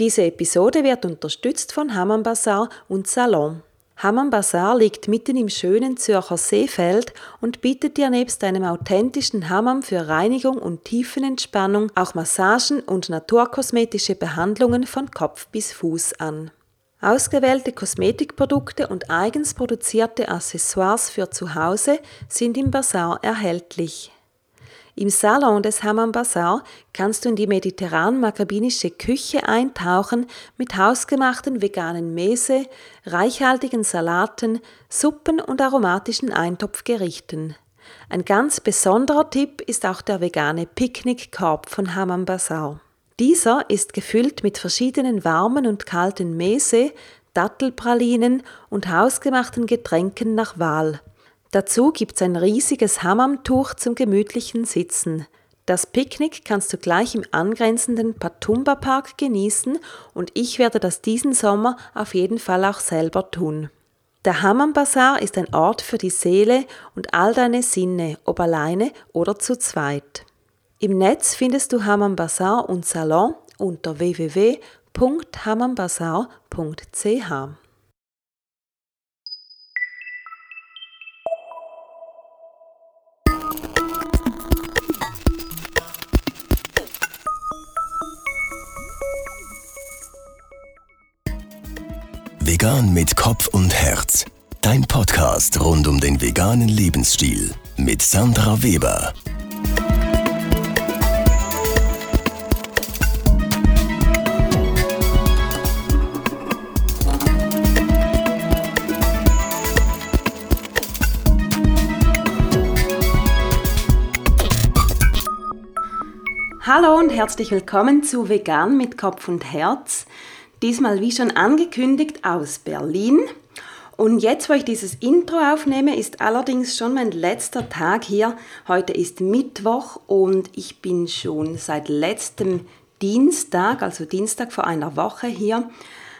Diese Episode wird unterstützt von Hammam Bazaar und Salon. Hammam Bazaar liegt mitten im schönen Zürcher Seefeld und bietet dir nebst einem authentischen Hammam für Reinigung und Tiefenentspannung auch Massagen und naturkosmetische Behandlungen von Kopf bis Fuß an. Ausgewählte Kosmetikprodukte und eigens produzierte Accessoires für zu Hause sind im Bazar erhältlich. Im Salon des Hammam Bazaar kannst du in die mediterran-makkabinische Küche eintauchen mit hausgemachten veganen Mese, reichhaltigen Salaten, Suppen und aromatischen Eintopfgerichten. Ein ganz besonderer Tipp ist auch der vegane Picknickkorb von Hammam Bazaar. Dieser ist gefüllt mit verschiedenen warmen und kalten Mese, Dattelpralinen und hausgemachten Getränken nach Wahl. Dazu gibt's ein riesiges Hammamtuch zum gemütlichen Sitzen. Das Picknick kannst du gleich im angrenzenden Patumba Park genießen und ich werde das diesen Sommer auf jeden Fall auch selber tun. Der Hammam Bazaar ist ein Ort für die Seele und all deine Sinne, ob alleine oder zu zweit. Im Netz findest du Hammam Bazaar und Salon unter www.hammambazar.ch. Vegan mit Kopf und Herz. Dein Podcast rund um den veganen Lebensstil mit Sandra Weber. Hallo und herzlich willkommen zu Vegan mit Kopf und Herz. Diesmal wie schon angekündigt aus Berlin. Und jetzt, wo ich dieses Intro aufnehme, ist allerdings schon mein letzter Tag hier. Heute ist Mittwoch und ich bin schon seit letztem Dienstag, also Dienstag vor einer Woche hier,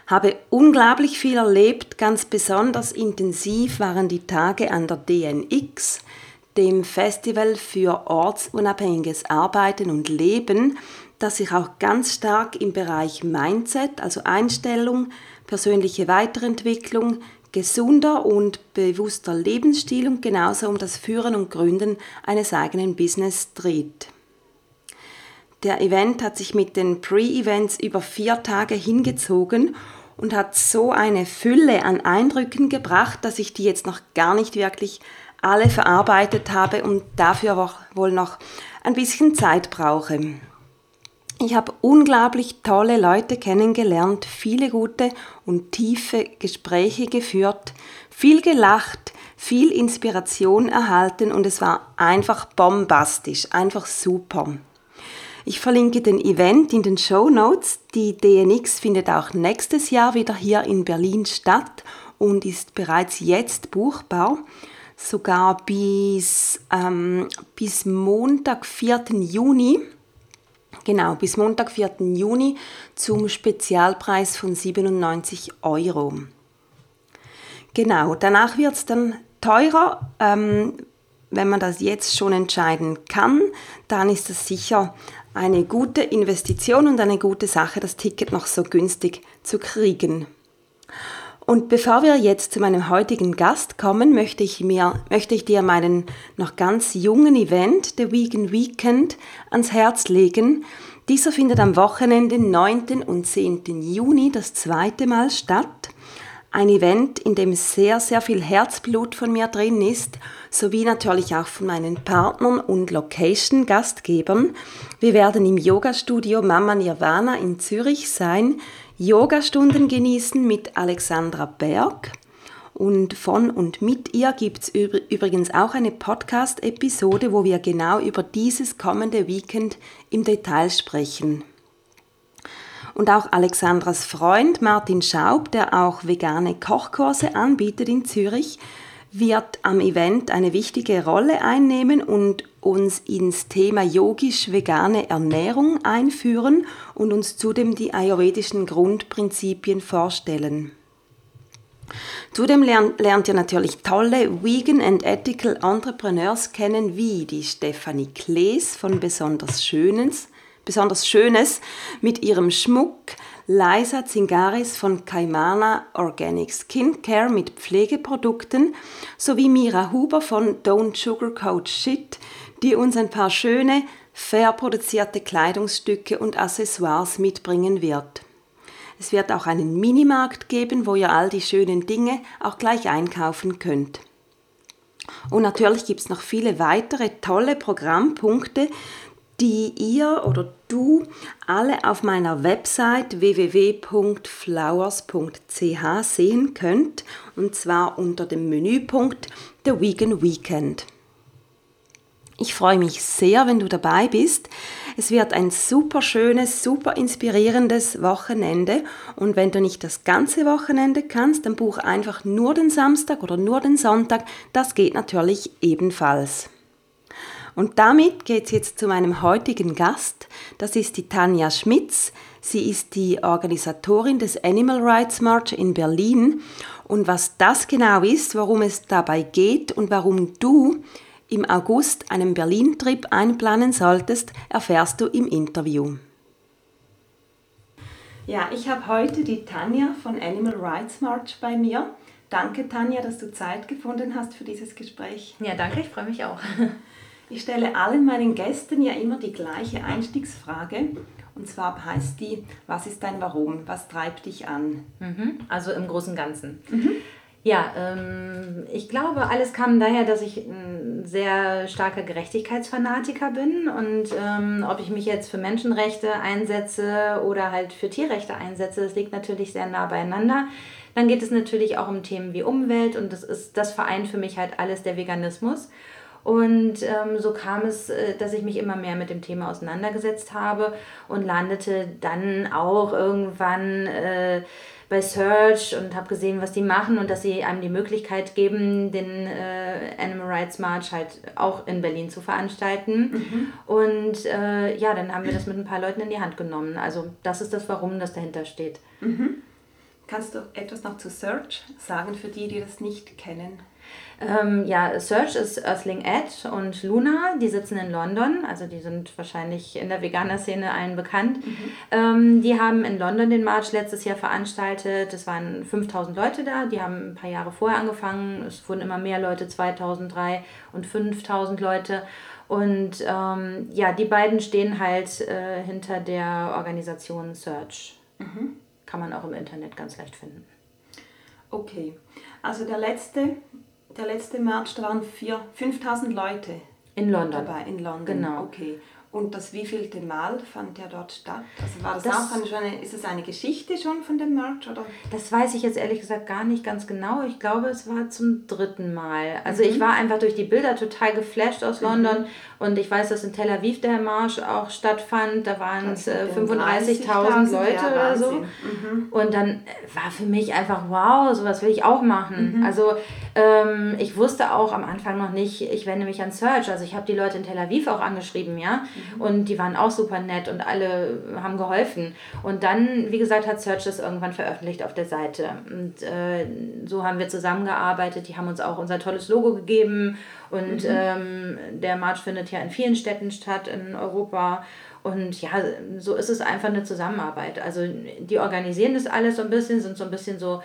habe unglaublich viel erlebt. Ganz besonders intensiv waren die Tage an der DNX, dem Festival für ortsunabhängiges Arbeiten und Leben, das sich auch ganz stark im Bereich Mindset, also Einstellung, persönliche Weiterentwicklung, gesunder und bewusster Lebensstil und genauso um das Führen und Gründen eines eigenen Business dreht. Der Event hat sich mit den Pre-Events über vier Tage hingezogen und hat so eine Fülle an Eindrücken gebracht, dass ich die jetzt noch gar nicht wirklich alle verarbeitet habe und dafür wohl noch ein bisschen Zeit brauche. Ich habe unglaublich tolle Leute kennengelernt, viele gute und tiefe Gespräche geführt, viel gelacht, viel Inspiration erhalten und es war einfach bombastisch, einfach super. Ich verlinke den Event in den Show Notes. Die DNX findet auch nächstes Jahr wieder hier in Berlin statt und ist bereits jetzt buchbar. Sogar bis, ähm, bis Montag, 4. Juni Genau, bis Montag, 4. Juni zum Spezialpreis von 97 Euro. Genau, danach wird es dann teurer. Ähm, wenn man das jetzt schon entscheiden kann, dann ist es sicher eine gute Investition und eine gute Sache, das Ticket noch so günstig zu kriegen. Und bevor wir jetzt zu meinem heutigen Gast kommen, möchte ich, mir, möchte ich dir meinen noch ganz jungen Event, The Vegan Weekend, ans Herz legen. Dieser findet am Wochenende 9. und 10. Juni das zweite Mal statt. Ein Event, in dem sehr, sehr viel Herzblut von mir drin ist, sowie natürlich auch von meinen Partnern und Location-Gastgebern. Wir werden im Yoga-Studio Mama Nirvana in Zürich sein, Yogastunden genießen mit Alexandra Berg. Und von und mit ihr gibt es übrigens auch eine Podcast-Episode, wo wir genau über dieses kommende Weekend im Detail sprechen. Und auch Alexandras Freund Martin Schaub, der auch vegane Kochkurse anbietet in Zürich, wird am Event eine wichtige Rolle einnehmen und uns ins Thema yogisch-vegane Ernährung einführen und uns zudem die ayurvedischen Grundprinzipien vorstellen. Zudem lernt, lernt ihr natürlich tolle Vegan and Ethical Entrepreneurs kennen, wie die Stephanie Klees von Besonders Schönes, Besonders Schönes mit ihrem Schmuck, Liza Zingaris von Kaimana Organic Skincare mit Pflegeprodukten sowie Mira Huber von Don't Sugarcoat Shit, die uns ein paar schöne, fair produzierte Kleidungsstücke und Accessoires mitbringen wird. Es wird auch einen Minimarkt geben, wo ihr all die schönen Dinge auch gleich einkaufen könnt. Und natürlich gibt es noch viele weitere tolle Programmpunkte, die ihr oder du alle auf meiner Website www.flowers.ch sehen könnt, und zwar unter dem Menüpunkt The Vegan Weekend. Ich freue mich sehr, wenn du dabei bist. Es wird ein super schönes, super inspirierendes Wochenende. Und wenn du nicht das ganze Wochenende kannst, dann buch einfach nur den Samstag oder nur den Sonntag. Das geht natürlich ebenfalls. Und damit geht es jetzt zu meinem heutigen Gast. Das ist die Tanja Schmitz. Sie ist die Organisatorin des Animal Rights March in Berlin. Und was das genau ist, worum es dabei geht und warum du im August einen Berlin-Trip einplanen solltest, erfährst du im Interview. Ja, ich habe heute die Tanja von Animal Rights March bei mir. Danke, Tanja, dass du Zeit gefunden hast für dieses Gespräch. Ja, danke, ich freue mich auch. Ich stelle allen meinen Gästen ja immer die gleiche Einstiegsfrage. Und zwar heißt die, was ist dein Warum? Was treibt dich an? Mhm, also im Großen und Ganzen. Mhm. Ja, ähm, ich glaube, alles kam daher, dass ich ein sehr starker Gerechtigkeitsfanatiker bin und ähm, ob ich mich jetzt für Menschenrechte einsetze oder halt für Tierrechte einsetze, das liegt natürlich sehr nah beieinander. Dann geht es natürlich auch um Themen wie Umwelt und das ist das vereint für mich halt alles der Veganismus. Und ähm, so kam es, äh, dass ich mich immer mehr mit dem Thema auseinandergesetzt habe und landete dann auch irgendwann äh, bei Search und habe gesehen, was die machen und dass sie einem die Möglichkeit geben, den äh, Animal Rights March halt auch in Berlin zu veranstalten. Mhm. Und äh, ja, dann haben wir das mit ein paar Leuten in die Hand genommen. Also das ist das Warum, das dahinter steht. Mhm. Kannst du etwas noch zu Search sagen für die, die das nicht kennen? Ähm, ja, Search ist Earthling Ed und Luna, die sitzen in London, also die sind wahrscheinlich in der Veganer-Szene allen bekannt. Mhm. Ähm, die haben in London den March letztes Jahr veranstaltet. Es waren 5000 Leute da, die haben ein paar Jahre vorher angefangen. Es wurden immer mehr Leute, 2003 und 5000 Leute. Und ähm, ja, die beiden stehen halt äh, hinter der Organisation Search. Mhm. Kann man auch im Internet ganz leicht finden. Okay, also der letzte der letzte März, da waren 5000 Leute in London. dabei, in London. Genau. Okay. Und das wievielte Mal fand der dort statt? Also war das, das auch eine, eine, ist es eine Geschichte schon von dem Merch? Oder? Das weiß ich jetzt ehrlich gesagt gar nicht ganz genau. Ich glaube, es war zum dritten Mal. Also mhm. ich war einfach durch die Bilder total geflasht aus London mhm. und ich weiß, dass in Tel Aviv der Marsch auch stattfand. Da waren es äh, 35.000 Leute ja, oder so. Mhm. Und dann äh, war für mich einfach, wow, sowas will ich auch machen. Mhm. Also ähm, ich wusste auch am Anfang noch nicht, ich wende mich an Search. Also ich habe die Leute in Tel Aviv auch angeschrieben, ja. Mhm. Und die waren auch super nett und alle haben geholfen. Und dann, wie gesagt, hat Search das irgendwann veröffentlicht auf der Seite. Und äh, so haben wir zusammengearbeitet. Die haben uns auch unser tolles Logo gegeben. Und mhm. ähm, der March findet ja in vielen Städten statt in Europa. Und ja, so ist es einfach eine Zusammenarbeit. Also die organisieren das alles so ein bisschen, sind so ein bisschen so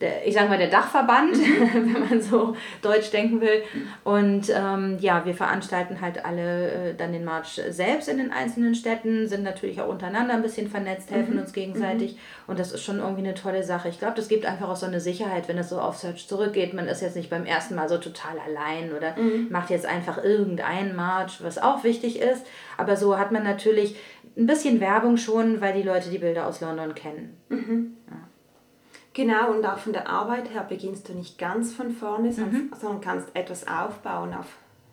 der, ich sage mal, der Dachverband, mhm. wenn man so deutsch denken will. Und ähm, ja, wir veranstalten halt alle äh, dann den March selbst in den einzelnen Städten, sind natürlich auch untereinander ein bisschen vernetzt, helfen mhm. uns gegenseitig. Mhm. Und das ist schon irgendwie eine tolle Sache. Ich glaube, das gibt einfach auch so eine Sicherheit, wenn es so auf Search zurückgeht. Man ist jetzt nicht beim ersten Mal so total allein oder mhm. macht jetzt einfach irgendeinen March, was auch wichtig ist. Aber so hat man natürlich ein bisschen Werbung schon, weil die Leute die Bilder aus London kennen. Mhm. Ja. Genau, und auch von der Arbeit her beginnst du nicht ganz von vorne, mhm. sondern kannst etwas aufbauen auf,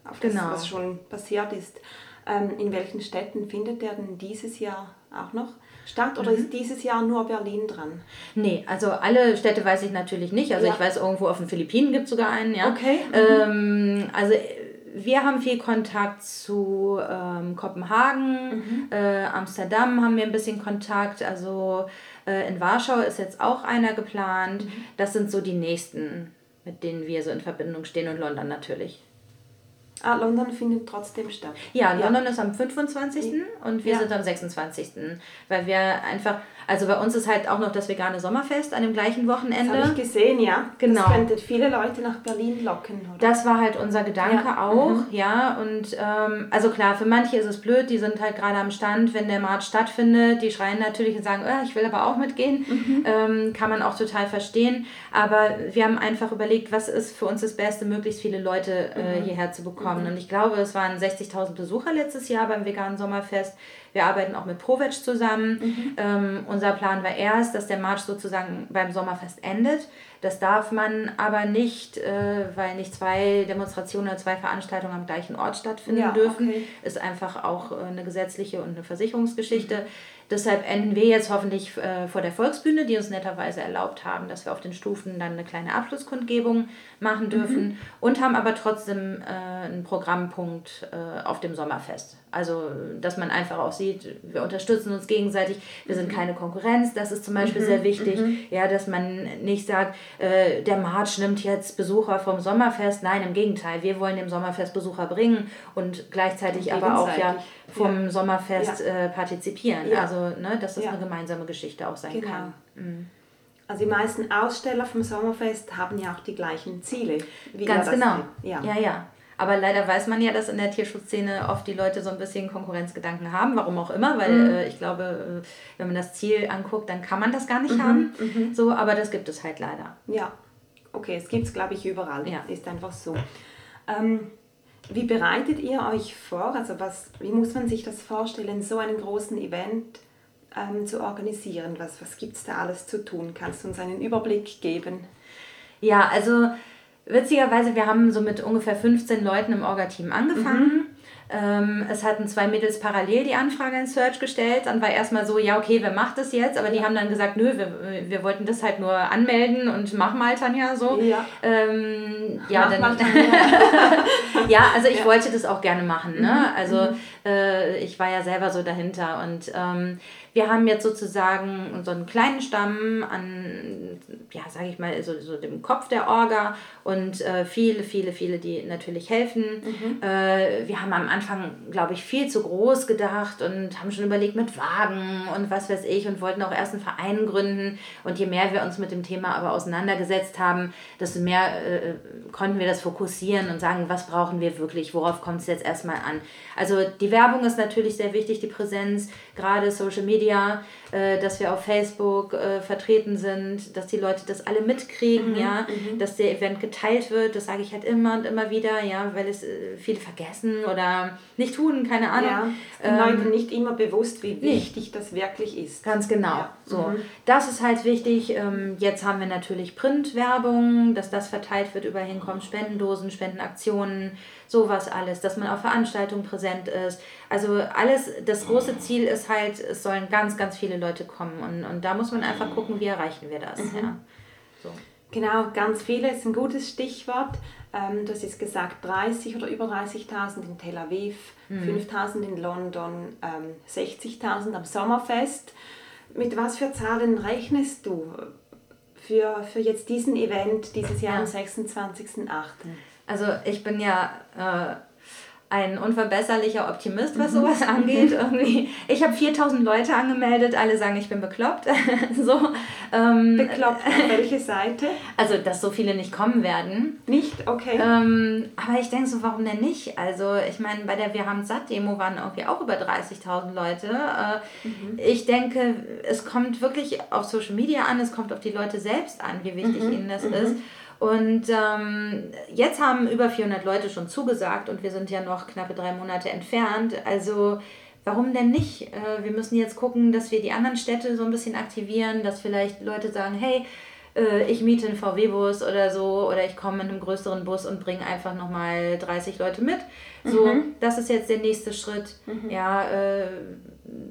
auf das, genau. was schon passiert ist. Ähm, in welchen Städten findet der denn dieses Jahr auch noch statt oder mhm. ist dieses Jahr nur Berlin dran? Nee, also alle Städte weiß ich natürlich nicht. Also ja. ich weiß, irgendwo auf den Philippinen gibt es sogar einen, ja. Okay. Mhm. Ähm, also wir haben viel Kontakt zu ähm, Kopenhagen, mhm. äh, Amsterdam haben wir ein bisschen Kontakt, also äh, in Warschau ist jetzt auch einer geplant. Mhm. Das sind so die nächsten, mit denen wir so in Verbindung stehen und London natürlich. Ah, London findet trotzdem statt. Ja, London ist am 25. und wir ja. sind am 26. Weil wir einfach, Also bei uns ist halt auch noch das vegane Sommerfest an dem gleichen Wochenende. Das habe ich gesehen, ja. Genau. Das könnte viele Leute nach Berlin locken, oder? Das war halt unser Gedanke Ja. auch, Mhm. ja. Und ähm, also klar, für manche ist es blöd, die sind halt gerade am Stand, wenn der Markt stattfindet, die schreien natürlich und sagen, oh, ich will aber auch mitgehen. Mhm. Ähm, kann man auch total verstehen. Aber wir haben einfach überlegt, was ist für uns das Beste, möglichst viele Leute äh, Mhm. hierher zu bekommen. Und ich glaube, es waren 60.000 Besucher letztes Jahr beim veganen Sommerfest. Wir arbeiten auch mit Provetsch zusammen. Mhm. Ähm, unser Plan war erst, dass der Marsch sozusagen beim Sommerfest endet. Das darf man aber nicht, äh, weil nicht zwei Demonstrationen oder zwei Veranstaltungen am gleichen Ort stattfinden Ja, dürfen. okay. Ist einfach auch äh, eine gesetzliche und eine Versicherungsgeschichte. Deshalb enden wir jetzt hoffentlich äh, vor der Volksbühne, die uns netterweise erlaubt haben, dass wir auf den Stufen dann eine kleine Abschlusskundgebung machen dürfen und haben aber trotzdem äh, einen Programmpunkt äh, auf dem Sommerfest. Also, dass man einfach auch sieht, wir unterstützen uns gegenseitig, wir sind keine Konkurrenz, das ist zum Beispiel sehr wichtig, ja, dass man nicht sagt, äh, der March nimmt jetzt Besucher vom Sommerfest. Nein, im Gegenteil, wir wollen dem Sommerfest Besucher bringen und gleichzeitig Und aber auch ja vom Ja. Sommerfest äh, partizipieren. Ja. Also, ne, dass das Ja. eine gemeinsame Geschichte auch sein Genau. kann. Mhm. Also die meisten Aussteller vom Sommerfest haben ja auch die gleichen Ziele. wie Ganz genau. Ja. ja, ja. Aber leider weiß man ja, dass in der Tierschutzszene oft die Leute so ein bisschen Konkurrenzgedanken haben, warum auch immer, weil Mhm. äh, ich glaube, äh, wenn man das Ziel anguckt, dann kann man das gar Mhm. nicht haben. So, aber das gibt es halt leider. Ja, okay, es gibt es, glaube ich, überall. Ja. Ist einfach so. Ähm, wie bereitet ihr euch vor? Also was, wie muss man sich das vorstellen, so einen großen Event ähm, zu organisieren? Was, was gibt es da alles zu tun? Kannst du uns einen Überblick geben? Ja, also witzigerweise, wir haben so mit ungefähr 15 Leuten im Orga-Team angefangen. Ähm, es hatten zwei Mädels parallel die Anfrage in Search gestellt. Dann war erstmal so, ja, okay, wer macht das jetzt? Aber die haben dann gesagt, nö, wir, wir wollten das halt nur anmelden und mach mal, Tanja, so. Ja. Ähm, ja, Mach dann, mal, ja, also ich wollte das auch gerne machen. Ne? Mhm, Also äh, ich war ja selber so dahinter. Und ähm, wir haben jetzt sozusagen so einen kleinen Stamm an, ja, sage ich mal, so, so dem Kopf der Orga und äh, viele, viele, viele, die natürlich helfen. Mhm. Äh, wir haben am Anfang, glaube ich, viel zu groß gedacht und haben schon überlegt mit Wagen und was weiß ich und wollten auch erst einen Verein gründen. Und je mehr wir uns mit dem Thema aber auseinandergesetzt haben, desto mehr äh, konnten wir das fokussieren und sagen, was brauchen wir wirklich, worauf kommt es jetzt erstmal an. Also die Werbung ist natürlich sehr wichtig, die Präsenz, gerade Social Media, dass wir auf Facebook äh, vertreten sind, dass die Leute das alle mitkriegen, Mhm, ja, dass der Event geteilt wird, das sage ich halt immer und immer wieder, ja, weil es äh, viele vergessen oder nicht tun, keine Ahnung. Ja, Ähm, Leuten nicht immer bewusst, wie wichtig das wirklich ist. Ganz genau. Ja. So, Mhm. das ist halt wichtig. Ähm, jetzt haben wir natürlich Printwerbung, dass das verteilt wird über Hinkommen, Spendendosen, Spendenaktionen, sowas alles, dass man auf Veranstaltungen präsent ist. Also alles, das große Ziel ist halt, es sollen ganz, ganz viele Leute kommen und, und da muss man einfach gucken, wie erreichen wir das. Mhm. Ja. So. Genau, ganz viele ist ein gutes Stichwort. Ähm, das ist gesagt 30 oder über 30.000 in Tel Aviv, Mhm. 5.000 in London, ähm, 60.000 am Sommerfest. Mit was für Zahlen rechnest du für, für jetzt diesen Event dieses Jahr Ja. am 26.08.? Also ich bin ja äh, ein unverbesserlicher Optimist, was sowas angeht. Irgendwie. Ich habe 4000 Leute angemeldet, alle sagen, ich bin bekloppt. so, ähm, Bekloppt, auf welche Seite? Also, dass so viele nicht kommen werden. Nicht? Okay. Ähm, aber ich denke so, warum denn nicht? Also, ich meine, bei der Wir haben satt Demo waren irgendwie auch über 30.000 Leute. Äh, Ich denke, es kommt wirklich auf Social Media an, es kommt auf die Leute selbst an, wie wichtig ihnen das ist. Und ähm, jetzt haben über 400 Leute schon zugesagt und wir sind ja noch knappe drei Monate entfernt. Also warum denn nicht? Äh, wir müssen jetzt gucken, dass wir die anderen Städte so ein bisschen aktivieren, dass vielleicht Leute sagen, hey, äh, ich miete einen VW-Bus oder so oder ich komme in einem größeren Bus und bringe einfach nochmal 30 Leute mit. So, das ist jetzt der nächste Schritt. Ja, äh,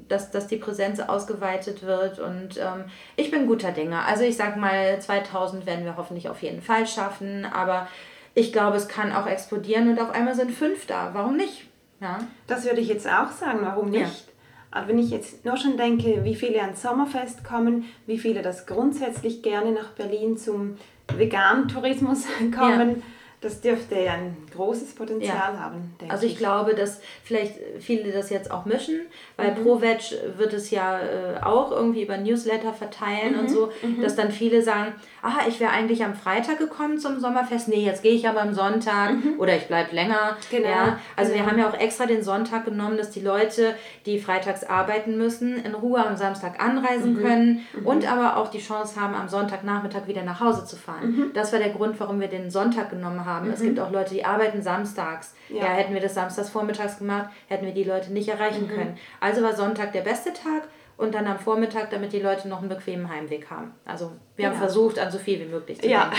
dass, dass die Präsenz ausgeweitet wird und ähm, ich bin guter Dinge. Also ich sag mal, 2000 werden wir hoffentlich auf jeden Fall schaffen, aber ich glaube, es kann auch explodieren und auf einmal sind fünf da. Warum nicht? Ja. Das würde ich jetzt auch sagen, warum Ja. nicht? Aber wenn ich jetzt nur schon denke, wie viele ans Sommerfest kommen, wie viele das grundsätzlich gerne nach Berlin zum Vegan-Tourismus kommen, Das dürfte ja ein großes Potenzial ja. haben. also ich, ich, glaube, dass vielleicht viele das jetzt auch mischen, weil mhm. ProVeg wird es ja äh, auch irgendwie über Newsletter verteilen mhm. und so, mhm. dass dann viele sagen, ah, ich wäre eigentlich am Freitag gekommen zum Sommerfest, nee, jetzt gehe ich aber am Sonntag mhm. oder ich bleibe länger. Genau. Ja, also genau. wir haben ja auch extra den Sonntag genommen, dass die Leute, die freitags arbeiten müssen, in Ruhe am Samstag anreisen mhm. können mhm. und aber auch die Chance haben, am Sonntagnachmittag wieder nach Hause zu fahren. Das war der Grund, warum wir den Sonntag genommen haben haben. Mhm. Es gibt auch Leute, die arbeiten samstags. Ja. ja. hätten wir das samstags vormittags gemacht, hätten wir die Leute nicht erreichen mhm. können. Also war Sonntag der beste Tag und dann am Vormittag, damit die Leute noch einen bequemen Heimweg haben. Also wir haben versucht, an so viel wie möglich zu ja.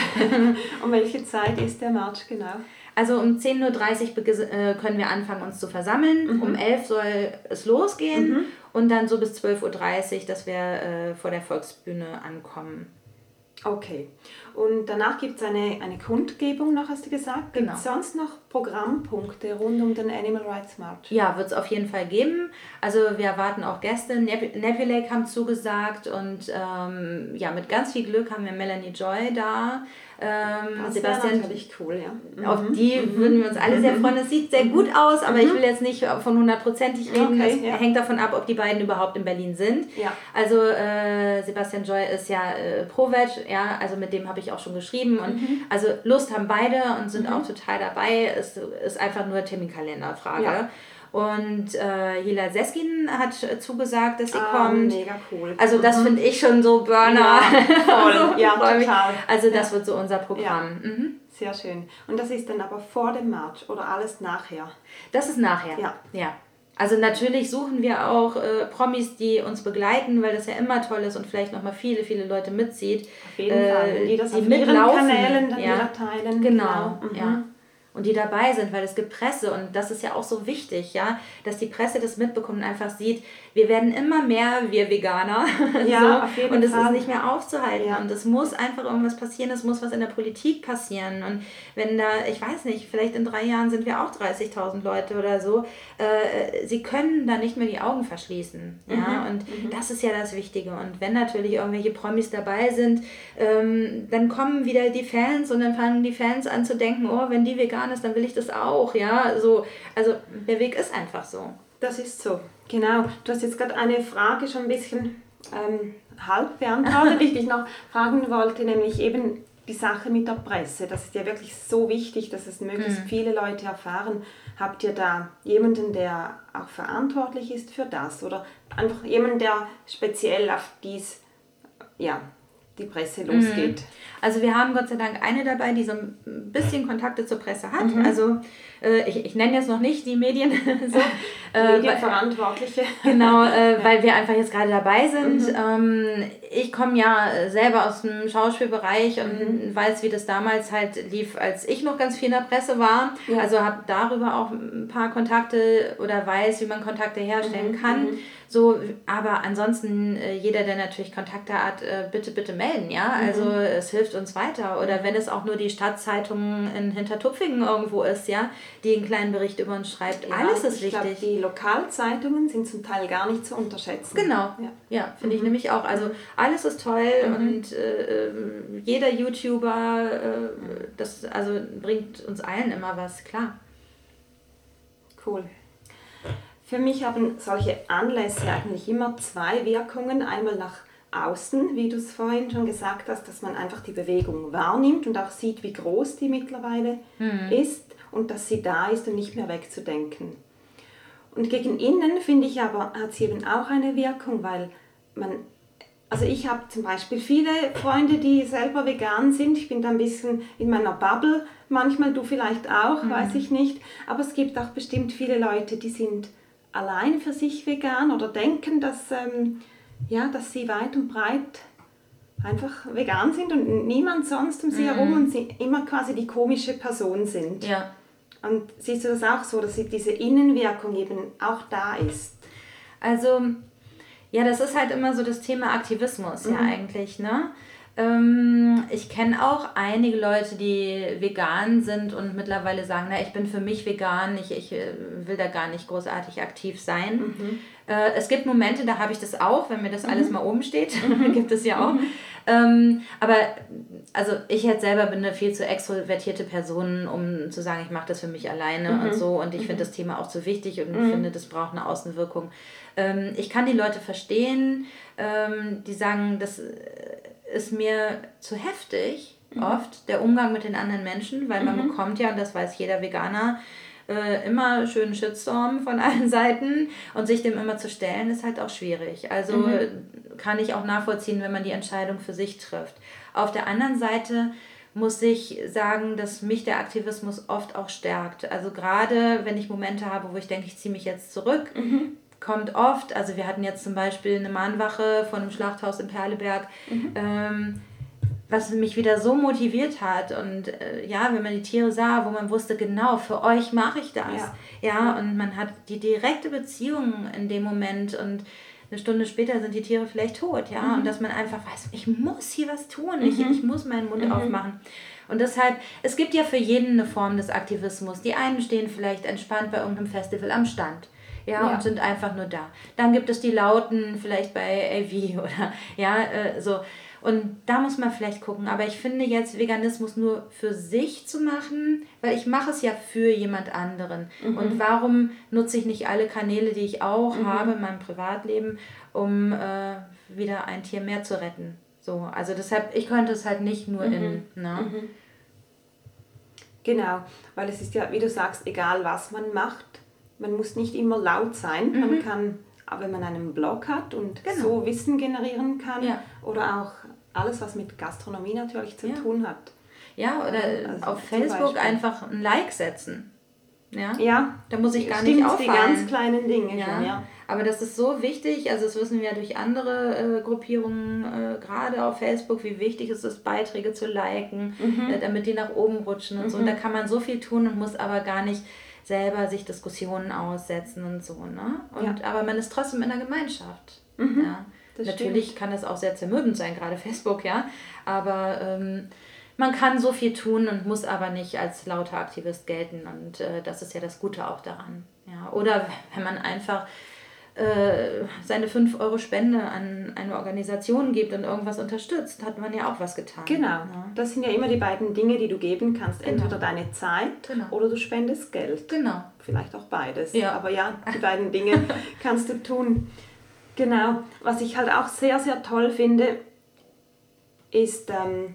um welche Zeit ist der March genau? Also um 10.30 Uhr äh, können wir anfangen, uns zu versammeln. Mhm. Um 11 Uhr soll es losgehen mhm. und dann so bis 12.30 Uhr, dass wir äh, vor der Volksbühne ankommen. Okay. Und danach gibt es eine, eine Kundgebung noch, hast du gesagt. Gibt es genau. sonst noch Programmpunkte rund um den Animal Rights March? Ja, wird es auf jeden Fall geben. Also wir erwarten auch Gäste. Nebulake haben zugesagt und ähm, ja, mit ganz viel Glück haben wir Melanie Joy da. Ähm, das Sebastian, natürlich cool, ja. Auf mhm. die mhm. würden wir uns alle sehr mhm. freuen. Es sieht sehr gut aus, aber mhm. ich will jetzt nicht von hundertprozentig reden. Okay, das ja. hängt davon ab, ob die beiden überhaupt in Berlin sind. Ja. Also äh, Sebastian Joy ist ja äh, Pro-Veg, ja, also mit dem habe ich auch schon geschrieben. Und mhm. also Lust haben beide und sind mhm. auch total dabei. Es ist einfach nur Terminkalenderfrage. Ja. Und äh, Hila Seskin hat zugesagt, dass sie ah, kommt. Mega cool. Also das mhm. finde ich schon so Burner. Ja, voll. also, ja total. Also das ja. wird so unser Programm. Ja. Mhm. Sehr schön. Und das ist dann aber vor dem March oder alles nachher? Das ist nachher. Ja. ja. Also natürlich suchen wir auch äh, Promis, die uns begleiten, weil das ja immer toll ist und vielleicht nochmal viele, viele Leute mitzieht. Auf jeden äh, Fall. Die das die auf mitlaufen. Kanälen dann ja. wieder teilen. Genau, genau. ja. Und die dabei sind, weil es gibt Presse und das ist ja auch so wichtig, ja, dass die Presse das mitbekommt und einfach sieht, wir werden immer mehr, wir Veganer, ja, so, und es ist nicht mehr aufzuhalten ja. und es muss einfach irgendwas passieren, es muss was in der Politik passieren und wenn da, ich weiß nicht, vielleicht in drei Jahren sind wir auch 30.000 Leute oder so, äh, sie können da nicht mehr die Augen verschließen, ja, mhm. und mhm. das ist ja das Wichtige und wenn natürlich irgendwelche Promis dabei sind, ähm, dann kommen wieder die Fans und dann fangen die Fans an zu denken, oh, wenn die Veganer getan ist, dann will ich das auch, ja, so, also der Weg ist einfach so. Das ist so, genau. Du hast jetzt gerade eine Frage schon ein bisschen ähm, halb beantwortet, die ich dich noch fragen wollte, nämlich eben die Sache mit der Presse. Das ist ja wirklich so wichtig, dass es möglichst mhm. viele Leute erfahren. Habt ihr da jemanden, der auch verantwortlich ist für das oder einfach jemanden, der speziell auf dies ja, die Presse losgeht. Mhm. Also wir haben Gott sei Dank eine dabei, die so ein bisschen Kontakte zur Presse hat. Mhm. Also äh, ich, ich nenne jetzt noch nicht die Medien so. Äh, Medienverantwortliche. genau, äh, weil wir einfach jetzt gerade dabei sind. Mhm. Ähm, ich komme ja selber aus dem Schauspielbereich und mhm. weiß, wie das damals halt lief, als ich noch ganz viel in der Presse war. Ja. Also habe darüber auch ein paar Kontakte oder weiß, wie man Kontakte herstellen mhm. kann. So, aber ansonsten, äh, jeder, der natürlich Kontakte hat, äh, bitte, bitte melden, ja. Also mhm. es hilft uns weiter. Oder wenn es auch nur die Stadtzeitung in Hintertupfingen irgendwo ist, ja, die einen kleinen Bericht über uns schreibt. Ja, Alles ist ich wichtig. Glaub, die Lokalzeitungen sind zum Teil gar nicht zu unterschätzen. Genau. Ja, ja finde mhm. ich nämlich auch. Also alles ist toll mhm. und äh, jeder YouTuber, äh, das also bringt uns allen immer was, klar. Cool. Für mich haben solche Anlässe eigentlich immer zwei Wirkungen. Einmal nach außen, wie du es vorhin schon gesagt hast, dass man einfach die Bewegung wahrnimmt und auch sieht, wie groß die mittlerweile mhm. ist und dass sie da ist und nicht mehr wegzudenken. Und gegen innen finde ich aber, hat sie eben auch eine Wirkung, weil man, also ich habe zum Beispiel viele Freunde, die selber vegan sind. Ich bin da ein bisschen in meiner Bubble, manchmal du vielleicht auch, mhm. weiß ich nicht. Aber es gibt auch bestimmt viele Leute, die sind allein für sich vegan oder denken, dass, ähm, ja, dass sie weit und breit einfach vegan sind und niemand sonst um sie mhm. herum und sie immer quasi die komische Person sind. Ja. Und siehst du das auch so, dass diese Innenwirkung eben auch da ist? Also, ja, das ist halt immer so das Thema Aktivismus, mhm. ja eigentlich, ne? Ähm, ich kenne auch einige Leute, die vegan sind und mittlerweile sagen, na, ich bin für mich vegan, ich, ich äh, will da gar nicht großartig aktiv sein. Mhm. Äh, es gibt Momente, da habe ich das auch, wenn mir das alles mhm. mal oben steht, mhm. gibt es ja auch. Mhm. Ähm, aber also ich jetzt selber bin eine viel zu extrovertierte Person, um zu sagen, ich mache das für mich alleine und so. Und ich finde das Thema auch zu wichtig und finde, das braucht eine Außenwirkung. Ähm, ich kann die Leute verstehen, ähm, die sagen, das ist mir zu heftig, mhm. oft, der Umgang mit den anderen Menschen, weil man mhm. bekommt ja, und das weiß jeder Veganer, äh, immer schönen Shitstorm von allen Seiten und sich dem immer zu stellen, ist halt auch schwierig. Also mhm. kann ich auch nachvollziehen, wenn man die Entscheidung für sich trifft. Auf der anderen Seite muss ich sagen, dass mich der Aktivismus oft auch stärkt. Also gerade wenn ich Momente habe, wo ich denke, ich ziehe mich jetzt zurück, mhm. Kommt oft, also wir hatten jetzt zum Beispiel eine Mahnwache von einem Schlachthaus in Perleberg, mhm. ähm, was mich wieder so motiviert hat und äh, ja, wenn man die Tiere sah, wo man wusste, genau, für euch mache ich das. Ja. ja, und man hat die direkte Beziehung in dem Moment und eine Stunde später sind die Tiere vielleicht tot, ja, mhm. und dass man einfach weiß, ich muss hier was tun, mhm. ich, ich muss meinen Mund mhm. aufmachen. Und deshalb, es gibt ja für jeden eine Form des Aktivismus. Die einen stehen vielleicht entspannt bei irgendeinem Festival am Stand. Ja, ja, und sind einfach nur da. Dann gibt es die Lauten, vielleicht bei AV oder ja, äh, so. Und da muss man vielleicht gucken. Aber ich finde jetzt Veganismus nur für sich zu machen, weil ich mache es ja für jemand anderen. Mhm. Und warum nutze ich nicht alle Kanäle, die ich auch mhm. habe in meinem Privatleben, um äh, wieder ein Tier mehr zu retten? So, also deshalb, ich könnte es halt nicht nur mhm. in. Ne? Mhm. Genau, weil es ist ja, wie du sagst, egal was man macht, man muss nicht immer laut sein. Man mhm. kann aber wenn man einen Blog hat und genau. so Wissen generieren kann ja. oder auch alles, was mit Gastronomie natürlich zu ja. tun hat. Ja, oder also auf Facebook einfach ein Like setzen. Ja, ja. da muss ich gar Stimmt, nicht auffallen. die ganz kleinen Dinge ja. Schon, ja. Aber das ist so wichtig, also das wissen wir durch andere äh, Gruppierungen, äh, gerade auf Facebook, wie wichtig es ist, Beiträge zu liken, mhm. äh, damit die nach oben rutschen und mhm. so. Und da kann man so viel tun und muss aber gar nicht selber sich Diskussionen aussetzen und so. Ne? Und, ja. Aber man ist trotzdem in der Gemeinschaft. Mhm. Ja. Das Natürlich stimmt. kann das auch sehr zermürbend sein, gerade Facebook, ja. Aber ähm, man kann so viel tun und muss aber nicht als lauter Aktivist gelten. Und äh, das ist ja das Gute auch daran. Ja. Oder wenn man einfach äh, seine 5 Euro Spende an eine Organisation gibt und irgendwas unterstützt, hat man ja auch was getan. Genau. Ja. Das sind ja immer die beiden Dinge, die du geben kannst. Genau. Entweder deine Zeit genau. oder du spendest Geld. Genau. Vielleicht auch beides. Ja. Aber ja, die beiden Dinge kannst du tun. Genau. Was ich halt auch sehr, sehr toll finde, ist, ähm,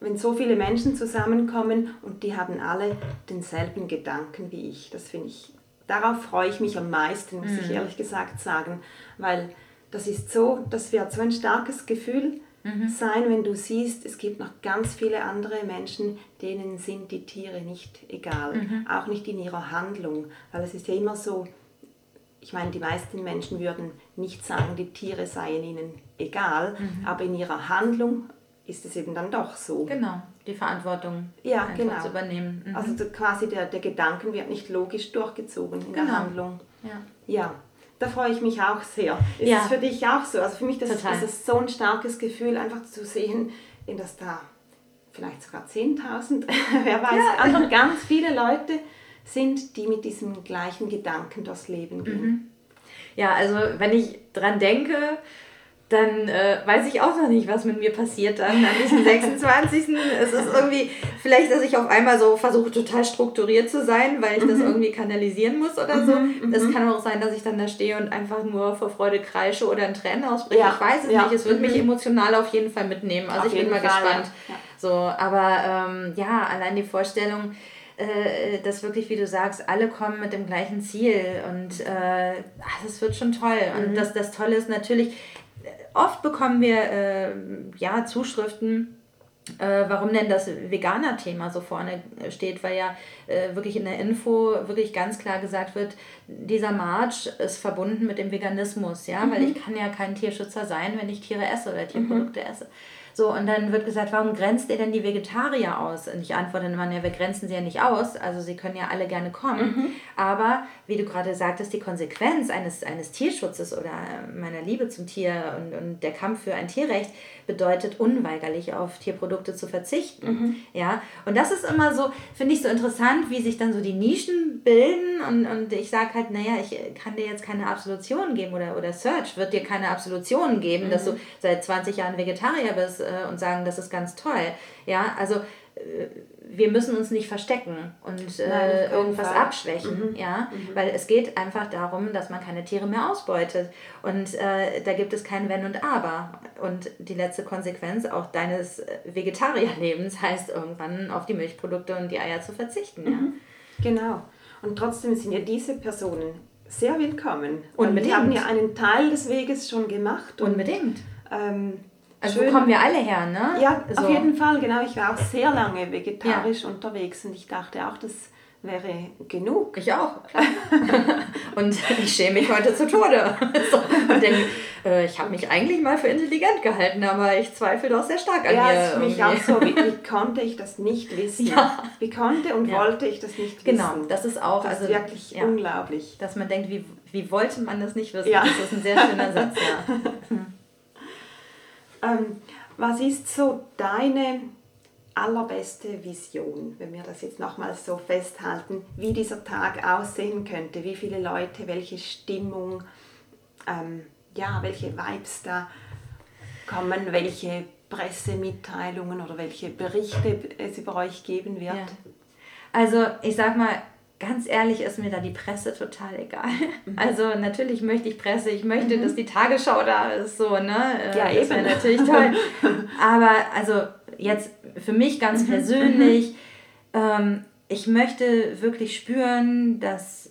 wenn so viele Menschen zusammenkommen und die haben alle denselben Gedanken wie ich. Das finde ich, darauf freue ich mich am meisten, muss mhm. ich ehrlich gesagt sagen, weil das ist so, das wird so ein starkes Gefühl mhm. sein, wenn du siehst, es gibt noch ganz viele andere Menschen, denen sind die Tiere nicht egal, mhm. auch nicht in ihrer Handlung, weil es ist ja immer so, ich meine, die meisten Menschen würden nicht sagen, die Tiere seien ihnen egal, mhm. aber in ihrer Handlung ist es eben dann doch so. Genau, die Verantwortung ja, genau. zu übernehmen. Mhm. Also quasi der, der Gedanken wird nicht logisch durchgezogen in genau. der Handlung. Ja. ja, da freue ich mich auch sehr. Ist ja. es für dich auch so? Also für mich das, das ist so ein starkes Gefühl, einfach zu sehen, in das da vielleicht sogar 10.000, wer weiß, ja. einfach ganz viele Leute sind, die mit diesem gleichen Gedanken durchs Leben gehen. Mhm. Ja, also wenn ich dran denke, dann äh, weiß ich auch noch nicht, was mit mir passiert dann an diesem 26. es ist irgendwie, vielleicht, dass ich auf einmal so versuche, total strukturiert zu sein, weil ich mhm. das irgendwie kanalisieren muss oder so. Mhm. Es mhm. kann auch sein, dass ich dann da stehe und einfach nur vor Freude kreische oder ein Tränen ausbreche. Ja. Ich weiß es ja. nicht. Es wird mhm. mich emotional auf jeden Fall mitnehmen. Also auf ich bin mal Fall, gespannt. Ja. So, aber ähm, ja, allein die Vorstellung, äh, dass wirklich, wie du sagst, alle kommen mit dem gleichen Ziel und äh, das wird schon toll. Mhm. Und das, das Tolle ist natürlich, oft bekommen wir äh, ja Zuschriften, äh, warum denn das Veganer-Thema so vorne steht, weil ja äh, wirklich in der Info wirklich ganz klar gesagt wird, dieser March ist verbunden mit dem Veganismus, ja, mhm. weil ich kann ja kein Tierschützer sein, wenn ich Tiere esse oder Tierprodukte mhm. esse. So, und dann wird gesagt, warum grenzt ihr denn die Vegetarier aus? Und ich antworte immer, ja, wir grenzen sie ja nicht aus, also sie können ja alle gerne kommen. Mhm. Aber, wie du gerade sagtest, die Konsequenz eines, eines Tierschutzes oder meiner Liebe zum Tier und, und der Kampf für ein Tierrecht bedeutet unweigerlich auf Tierprodukte zu verzichten. Mhm. Ja, und das ist immer so, finde ich so interessant, wie sich dann so die Nischen bilden und, und ich sage halt, naja, ich kann dir jetzt keine Absolution geben oder, oder Search wird dir keine Absolution geben, mhm. dass du seit 20 Jahren Vegetarier bist äh, und sagen, das ist ganz toll. Ja, also äh, wir müssen uns nicht verstecken und äh, Nein, irgendwas Fall. abschwächen, mhm. ja, mhm. weil es geht einfach darum, dass man keine Tiere mehr ausbeutet und äh, da gibt es kein Wenn und Aber und die letzte Konsequenz auch deines äh, Vegetarierlebens heißt irgendwann auf die Milchprodukte und die Eier zu verzichten, mhm. ja. Genau. Und trotzdem sind ja diese Personen sehr willkommen. Und die haben ja einen Teil des Weges schon gemacht. Und, Unbedingt. Ähm, also Schön. kommen wir alle her, ne? Ja, so. auf jeden Fall, genau. Ich war auch sehr lange vegetarisch ja. unterwegs und ich dachte auch, das wäre genug. Ich auch. und ich schäme mich heute zu Tode. und denke, äh, ich habe mich eigentlich mal für intelligent gehalten, aber ich zweifle doch sehr stark an ja, mir. Ja, mich auch so. Wie, wie, konnte ich das nicht wissen? Ja. Wie konnte und ja. wollte ich das nicht genau, wissen? Genau, das ist auch das also, ist wirklich ja, unglaublich. Dass man denkt, wie, wie wollte man das nicht wissen? Ja. Das ist ein sehr schöner Satz, ja. Hm. Ähm, was ist so deine allerbeste Vision, wenn wir das jetzt nochmals so festhalten, wie dieser Tag aussehen könnte, wie viele Leute, welche Stimmung, ähm, ja, welche Vibes da kommen, welche Pressemitteilungen oder welche Berichte es über euch geben wird? Ja. Also ich sag mal, ganz ehrlich ist mir da die Presse total egal. Mhm. Also natürlich möchte ich Presse, ich möchte, mhm. dass die Tagesschau da ist, so, ne? Ja, das wäre natürlich toll. Aber also jetzt für mich ganz mhm. persönlich, ähm, ich möchte wirklich spüren, dass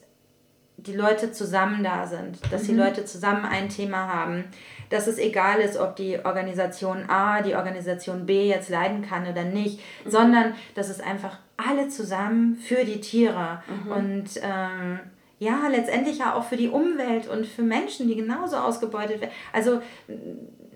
die Leute zusammen da sind, dass die mhm. Leute zusammen ein Thema haben, dass es egal ist, ob die Organisation A die Organisation B jetzt leiden kann oder nicht, mhm. sondern dass es einfach alle zusammen für die Tiere mhm. und ähm, ja, letztendlich ja auch für die Umwelt und für Menschen, die genauso ausgebeutet werden. Also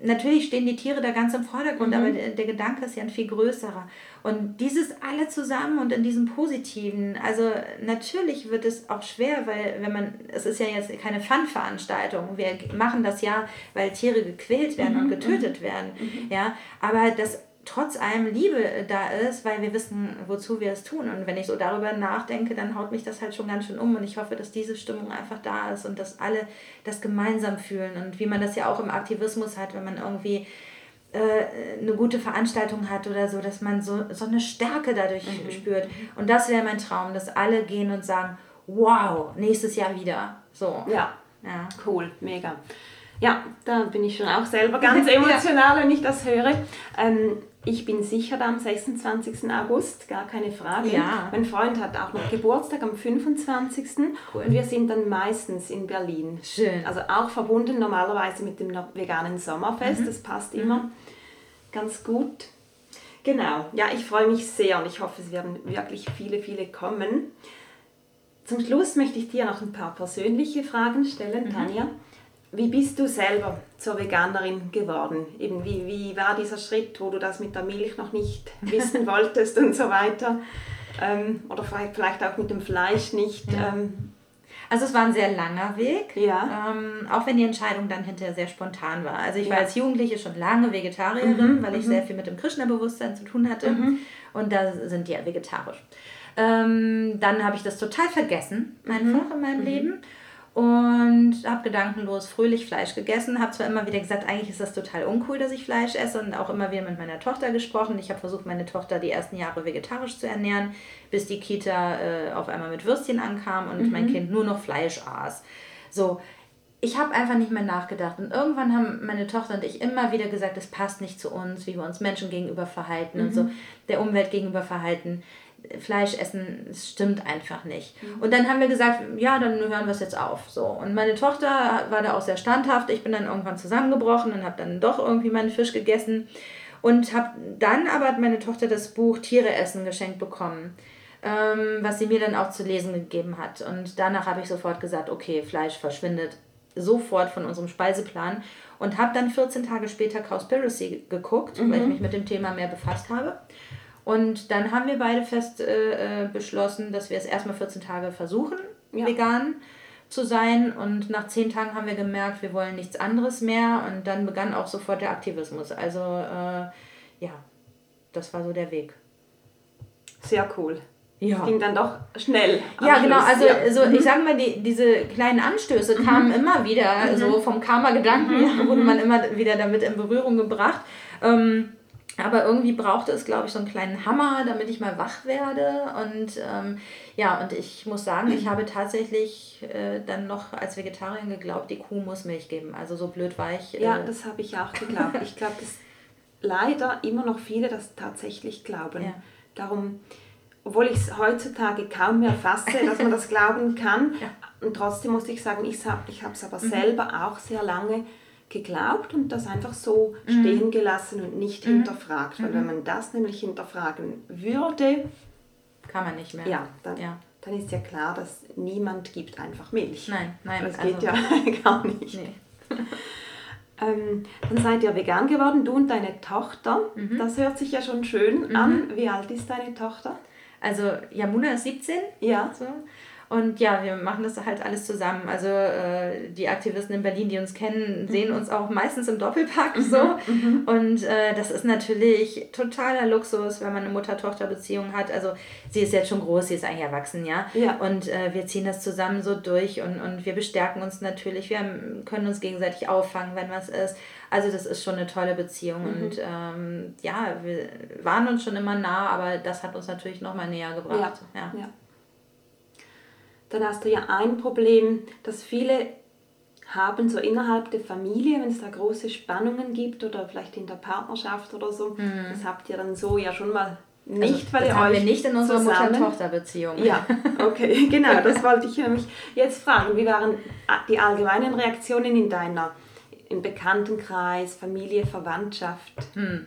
natürlich stehen die Tiere da ganz im Vordergrund, mhm. aber der, der, Gedanke ist ja ein viel größerer. Und dieses alle zusammen und in diesem Positiven, also natürlich wird es auch schwer, weil wenn man, es ist ja jetzt keine Fun-Veranstaltung, wir machen das ja, weil Tiere gequält werden mhm. und getötet mhm. werden, mhm. ja, aber das trotz allem Liebe da ist, weil wir wissen, wozu wir es tun. Und wenn ich so darüber nachdenke, dann haut mich das halt schon ganz schön um. Und ich hoffe, dass diese Stimmung einfach da ist und dass alle das gemeinsam fühlen. Und wie man das ja auch im Aktivismus hat, wenn man irgendwie äh, eine gute Veranstaltung hat oder so, dass man so, so eine Stärke dadurch mhm. spürt. Und das wäre mein Traum, dass alle gehen und sagen, wow, nächstes Jahr wieder. So. Ja. ja. Cool, mega. Ja, da bin ich schon auch selber ganz emotional, ja. wenn ich das höre. Ähm, ich bin sicher da am 26. August, gar keine Frage. Ja. Mein Freund hat auch noch Geburtstag am 25. Cool. Und wir sind dann meistens in Berlin. Schön. Also auch verbunden normalerweise mit dem veganen Sommerfest. Mhm. Das passt immer mhm. ganz gut. Genau. Ja, ich freue mich sehr und ich hoffe, es werden wirklich viele, viele kommen. Zum Schluss möchte ich dir noch ein paar persönliche Fragen stellen, mhm. Tanja. Wie bist du selber zur Veganerin geworden? Eben wie, wie war dieser Schritt, wo du das mit der Milch noch nicht wissen wolltest und so weiter? Ähm, oder vielleicht auch mit dem Fleisch nicht. Ja. Ähm. Also es war ein sehr langer Weg, ja. ähm, auch wenn die Entscheidung dann hinterher sehr spontan war. Also ich ja. war als Jugendliche schon lange Vegetarierin, mhm, weil ich mhm. sehr viel mit dem Krishna-Bewusstsein zu tun hatte. Mhm. Und da sind die ja vegetarisch. Ähm, dann habe ich das total vergessen, einfach mhm. in meinem mhm. Leben und habe gedankenlos fröhlich Fleisch gegessen. Habe zwar immer wieder gesagt, eigentlich ist das total uncool, dass ich Fleisch esse und auch immer wieder mit meiner Tochter gesprochen. Ich habe versucht, meine Tochter die ersten Jahre vegetarisch zu ernähren, bis die Kita äh, auf einmal mit Würstchen ankam und mhm. mein Kind nur noch Fleisch aß. So, ich habe einfach nicht mehr nachgedacht. Und irgendwann haben meine Tochter und ich immer wieder gesagt, es passt nicht zu uns, wie wir uns Menschen gegenüber verhalten mhm. und so, mhm. der Umwelt gegenüber verhalten. Fleisch essen, es stimmt einfach nicht. Mhm. Und dann haben wir gesagt, ja, dann hören wir es jetzt auf. So. Und meine Tochter war da auch sehr standhaft. Ich bin dann irgendwann zusammengebrochen und habe dann doch irgendwie meinen Fisch gegessen. Und habe dann aber hat meine Tochter das Buch Tiere essen geschenkt bekommen, ähm, was sie mir dann auch zu lesen gegeben hat. Und danach habe ich sofort gesagt, okay, Fleisch verschwindet sofort von unserem Speiseplan. Und habe dann 14 Tage später Cowspiracy geguckt, mhm. weil ich mich mit dem Thema mehr befasst habe. Und dann haben wir beide fest äh, äh beschlossen, dass wir es erstmal 14 Tage versuchen, ja. vegan zu sein. Und nach 10 Tagen haben wir gemerkt, wir wollen nichts anderes mehr. Und dann begann auch sofort der Aktivismus. Also äh, ja, das war so der Weg. Sehr cool. Ja. ging dann doch schnell. Ja, genau. Also, ja. also ich mhm. sage mal, die, diese kleinen Anstöße mhm. kamen immer wieder. Mhm. So vom Karma-Gedanken mhm. wurde man immer wieder damit in Berührung gebracht. Ähm, Aber irgendwie brauchte es, glaube ich, so einen kleinen Hammer, damit ich mal wach werde. Und ähm, ja, und ich muss sagen, ich habe tatsächlich äh, dann noch als Vegetarierin geglaubt, die Kuh muss Milch geben. Also so blöd war ich. Äh ja, das habe ich auch geglaubt. Ich glaube, dass leider immer noch viele das tatsächlich glauben. Ja. Darum, obwohl ich es heutzutage kaum mehr fasse, dass man das glauben kann. Ja. Und trotzdem muss ich sagen, ich habe es aber mhm. selber auch sehr lange geglaubt und das einfach so mhm. stehen gelassen und nicht mhm. hinterfragt. Weil wenn mhm. man das nämlich hinterfragen würde, kann man nicht mehr. Ja, dann, ja. dann ist ja klar, dass niemand gibt einfach Milch. Nein, nein. Das also, geht ja gar nicht. Nee. ähm, dann seid ihr vegan geworden, du und deine Tochter. Mhm. Das hört sich ja schon schön an. Mhm. Wie alt ist deine Tochter? Also Yamuna ist 17. Ja. So. Und ja, wir machen das halt alles zusammen. Also äh, die Aktivisten in Berlin, die uns kennen, mhm. sehen uns auch meistens im Doppelpack mhm. so. Mhm. Und äh, das ist natürlich totaler Luxus, wenn man eine Mutter-Tochter-Beziehung hat. Also sie ist jetzt schon groß, sie ist eigentlich erwachsen, ja. ja. Und äh, wir ziehen das zusammen so durch und, und wir bestärken uns natürlich. Wir haben, können uns gegenseitig auffangen, wenn was ist. Also das ist schon eine tolle Beziehung. Mhm. Und ähm, ja, wir waren uns schon immer nah, aber das hat uns natürlich nochmal näher gebracht. ja. ja dann hast du ja ein Problem, das viele haben so innerhalb der Familie, wenn es da große Spannungen gibt oder vielleicht in der Partnerschaft oder so, mhm. das habt ihr dann so ja schon mal also, nicht, also, weil ihr haben euch wir nicht in unserer Mutter-Tochter-Beziehung. Ja, okay, genau, das wollte ich nämlich jetzt fragen. Wie waren die allgemeinen Reaktionen in deiner, im Bekanntenkreis, Familie, Verwandtschaft? Mhm.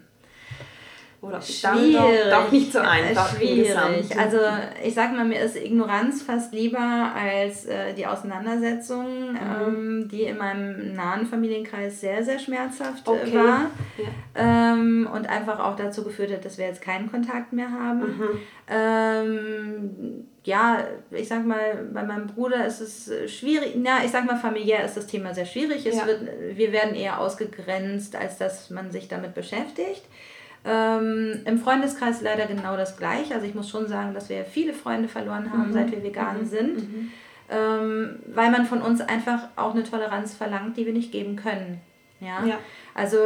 Oder schwierig. Doch, doch nicht so einfach. Schwierig. Also ich sag mal, mir ist Ignoranz fast lieber als äh, die Auseinandersetzung, mhm. ähm, die in meinem nahen Familienkreis sehr, sehr schmerzhaft äh, okay. war. Ja. Ähm, und einfach auch dazu geführt hat, dass wir jetzt keinen Kontakt mehr haben. Mhm. Ähm, ja, ich sag mal, bei meinem Bruder ist es schwierig, na, ich sag mal, familiär ist das Thema sehr schwierig. Es ja. wird, wir werden eher ausgegrenzt, als dass man sich damit beschäftigt. Ähm, Im Freundeskreis leider genau das gleiche. Also ich muss schon sagen, dass wir viele Freunde verloren haben, mhm. seit wir vegan mhm. sind. Mhm. Ähm, weil man von uns einfach auch eine Toleranz verlangt, die wir nicht geben können. Ja? ja? Also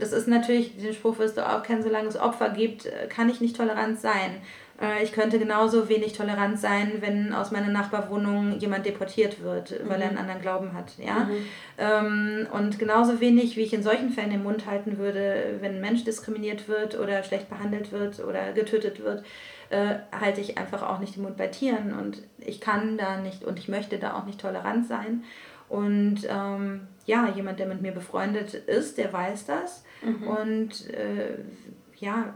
das ist natürlich, den Spruch wirst du auch kennen, solange es Opfer gibt, äh, kann ich nicht tolerant sein. Äh, ich könnte genauso wenig tolerant sein, wenn aus meiner Nachbarwohnung jemand deportiert wird, mhm. weil er einen mhm. anderen Glauben hat. Ja? Mhm. Ähm, und genauso wenig, wie ich in solchen Fällen den Mund halten würde, wenn ein Mensch diskriminiert wird oder schlecht behandelt wird oder getötet wird, äh, halte ich einfach auch nicht den Mund bei Tieren. Und ich kann da nicht und ich möchte da auch nicht tolerant sein. Und ähm, ja, jemand, der mit mir befreundet ist, der weiß das. Mhm. Und äh, ja,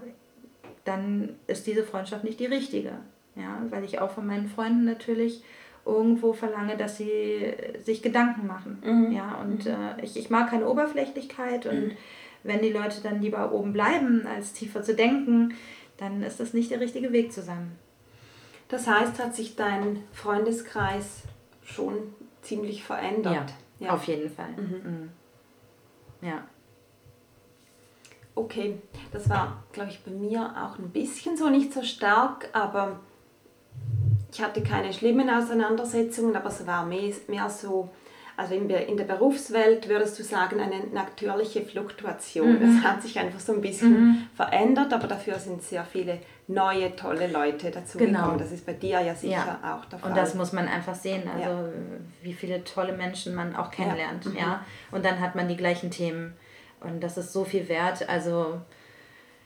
dann ist diese Freundschaft nicht die richtige. Ja, weil ich auch von meinen Freunden natürlich irgendwo verlange, dass sie sich Gedanken machen. Mhm. Ja, und mhm. äh, ich, ich mag keine Oberflächlichkeit und mhm. wenn die Leute dann lieber oben bleiben, als tiefer zu denken, dann ist das nicht der richtige Weg zusammen. Das heißt, hat sich dein Freundeskreis schon ziemlich verändert? Ja, ja. auf jeden Fall. Mhm. mhm. Ja. Okay, das war, glaube ich, bei mir auch ein bisschen so, nicht so stark, aber ich hatte keine schlimmen Auseinandersetzungen, aber es war mehr, mehr so, also in der, in der Berufswelt würdest du sagen, eine natürliche Fluktuation. Mhm. Das hat sich einfach so ein bisschen mhm. verändert, aber dafür sind sehr viele neue, tolle Leute dazu genau. gekommen. Das ist bei dir ja sicher ja. auch der Fall. Und das muss man einfach sehen, also ja. wie viele tolle Menschen man auch kennenlernt. Ja. Mhm. ja. Und dann hat man die gleichen Themen. Und das ist so viel wert. Also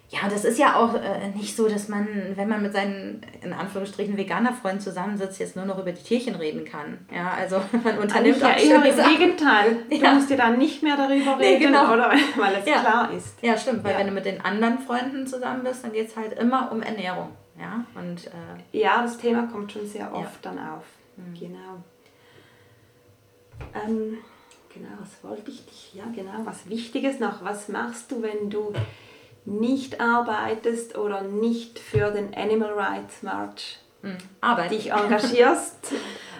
ja, das ist ja auch äh, nicht so, dass man, wenn man mit seinen, in Anführungsstrichen, veganer Freunden zusammensitzt, jetzt nur noch über die Tierchen reden kann. Ja, also man unternimmt auch ja eher im Gegenteil. Du ja. musst ja dann nicht mehr darüber reden, nee, genau. oder, weil es ja. klar ist. Ja, stimmt, weil ja. wenn du mit den anderen Freunden zusammen bist, dann geht es halt immer um Ernährung. Ja, und, äh, ja das Thema kommt schon sehr oft dann auf. Mhm. Genau. Ähm, genau, was wollte ich dich, ja genau, was Wichtiges noch, was machst du, wenn du nicht arbeitest oder nicht für den Animal Rights March mhm. dich engagierst?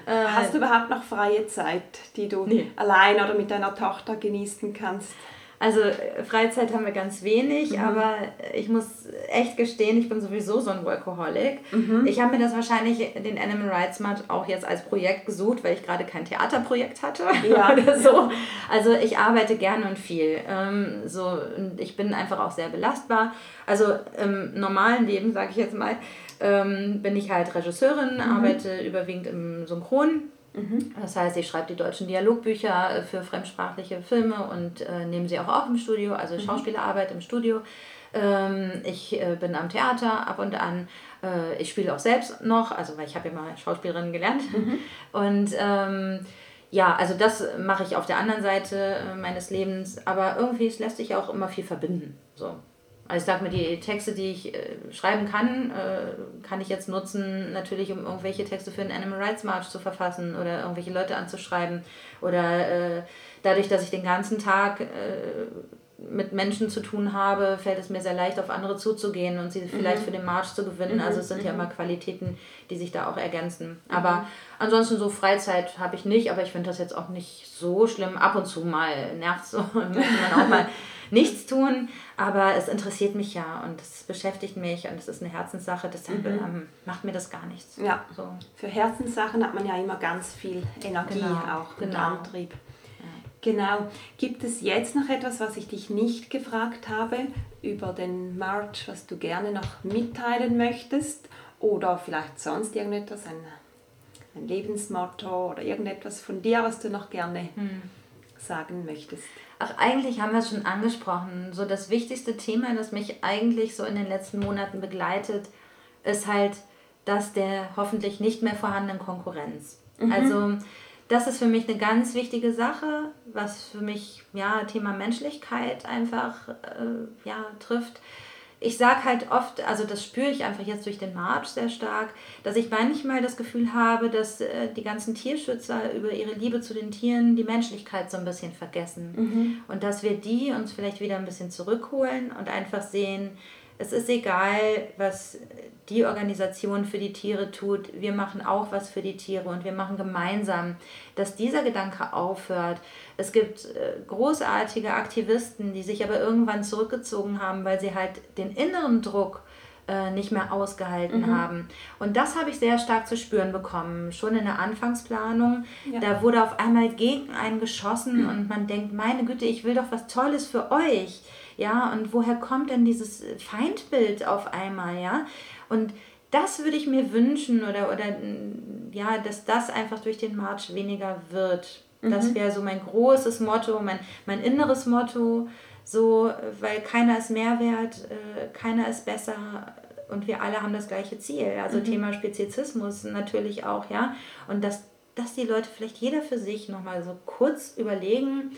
Äh, Hast du überhaupt noch freie Zeit, die du nee. allein oder mit deiner Tochter genießen kannst? Also Freizeit haben wir ganz wenig, mhm. aber ich muss echt gestehen, ich bin sowieso so ein Workaholic. Mhm. Ich habe mir das wahrscheinlich, den Animal Rights Month, auch jetzt als Projekt gesucht, weil ich gerade kein Theaterprojekt hatte ja. oder so. Also ich arbeite gerne und viel. Ähm, so, und ich bin einfach auch sehr belastbar. Also im normalen Leben, sage ich jetzt mal, ähm, bin ich halt Regisseurin, mhm. arbeite überwiegend im Synchron. Mhm. Das heißt, ich schreibe die deutschen Dialogbücher für fremdsprachliche Filme und äh, nehme sie auch auf im Studio, also mhm. Schauspielerarbeit im Studio. Ähm, ich äh, bin am Theater ab und an. Äh, ich spiele auch selbst noch, also weil ich habe ja mal Schauspielerin gelernt. Mhm. Und ähm, ja, also das mache ich auf der anderen Seite äh, meines Lebens, aber irgendwie es lässt sich auch immer viel verbinden. So. Also ich sage mir, die Texte, die ich äh, schreiben kann, äh, kann ich jetzt nutzen, natürlich um irgendwelche Texte für den Animal Rights March zu verfassen oder irgendwelche Leute anzuschreiben. Oder äh, dadurch, dass ich den ganzen Tag äh, mit Menschen zu tun habe, fällt es mir sehr leicht, auf andere zuzugehen und sie mhm. vielleicht für den March zu gewinnen. Mhm. Also es sind mhm. ja immer Qualitäten, die sich da auch ergänzen. Mhm. Aber ansonsten so Freizeit habe ich nicht, aber ich finde das jetzt auch nicht so schlimm. Ab und zu mal nervt es so, möchte man auch mal nichts tun, aber es interessiert mich ja und es beschäftigt mich und es ist eine Herzenssache, deshalb mhm. ähm, macht mir das gar nichts. Ja, so. für Herzenssachen hat man ja immer ganz viel Energie genau. auch und genau. Antrieb. Genau. Gibt es jetzt noch etwas, was ich dich nicht gefragt habe über den March, was du gerne noch mitteilen möchtest? Oder vielleicht sonst irgendetwas, ein, ein Lebensmotto oder irgendetwas von dir, was du noch gerne hm. Sagen möchtest? Ach, eigentlich haben wir es schon angesprochen. So das wichtigste Thema, das mich eigentlich so in den letzten Monaten begleitet, ist halt das der hoffentlich nicht mehr vorhandenen Konkurrenz. Mhm. Also das ist für mich eine ganz wichtige Sache, was für mich ja Thema Menschlichkeit einfach äh, ja trifft ich sage halt oft, also das spüre ich einfach jetzt durch den March sehr stark, dass ich manchmal das Gefühl habe, dass äh, die ganzen Tierschützer über ihre Liebe zu den Tieren die Menschlichkeit so ein bisschen vergessen. Mhm. Und dass wir die uns vielleicht wieder ein bisschen zurückholen und einfach sehen, es ist egal, was die Organisation für die Tiere tut. Wir machen auch was für die Tiere und wir machen gemeinsam, dass dieser Gedanke aufhört. Es gibt äh, großartige Aktivisten, die sich aber irgendwann zurückgezogen haben, weil sie halt den inneren Druck äh, nicht mehr ausgehalten mhm. haben. Und das habe ich sehr stark zu spüren bekommen. Schon in der Anfangsplanung, ja. da wurde auf einmal gegen einen geschossen mhm. und man denkt, meine Güte, ich will doch was Tolles für euch. Ja, und woher kommt denn dieses Feindbild auf einmal, ja? Und das würde ich mir wünschen oder, oder ja, dass das einfach durch den March weniger wird. Mhm. Das wäre so mein großes Motto, mein, mein inneres Motto, so, weil keiner ist mehr wert, äh, keiner ist besser und wir alle haben das gleiche Ziel. Also mhm. Thema Speziesismus natürlich auch, ja. Und dass, dass die Leute vielleicht jeder für sich nochmal so kurz überlegen,